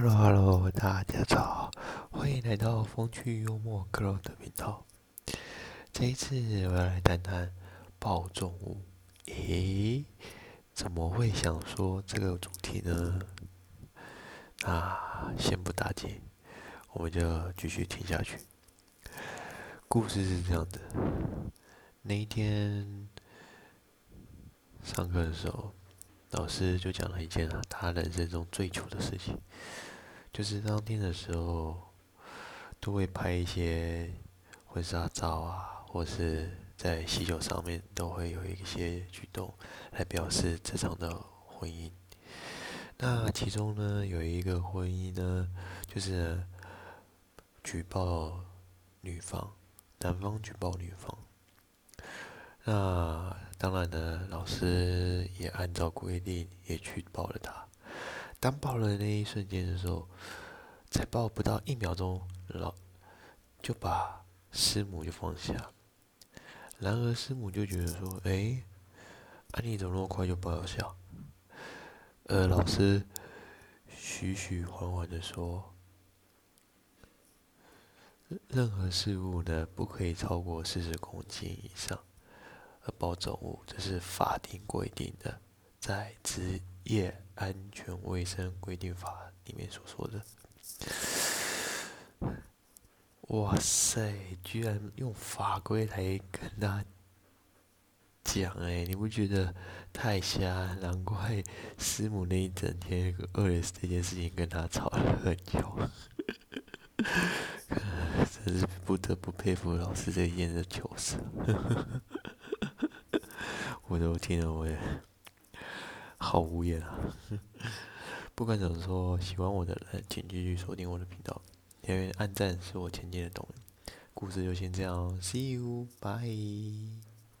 Hello Hello，大家早，欢迎来到风趣幽默 girl 的频道。这一次我要来谈谈暴重物。诶，怎么会想说这个主题呢？那先不打紧，我们就继续听下去。故事是这样的：那一天上课的时候。老师就讲了一件，他人生中最糗的事情，就是当天的时候，都会拍一些婚纱照啊，或是在喜酒上面都会有一些举动来表示这场的婚姻。那其中呢，有一个婚姻呢，就是举报女方，男方举报女方。那当然呢，老师也按照规定也去抱了他。当抱了那一瞬间的时候，才抱不到一秒钟，老就把师母就放下。然而师母就觉得说：“哎，啊你怎么那么快就抱下？”呃，老师徐徐缓缓的说：“任何事物呢，不可以超过四十公斤以上。”包重物，这是法定规定的，在职业安全卫生规定法里面所说的。哇塞，居然用法规来跟他讲哎，你不觉得太瞎？难怪师母那一整天饿了这件事情跟他吵了很久。真是不得不佩服老师这一件的糗事。我都听了，我也好无言啊！不管怎么说，喜欢我的人请继续锁定我的频道，因为按赞是我前进的动力。故事就先这样，See you，bye。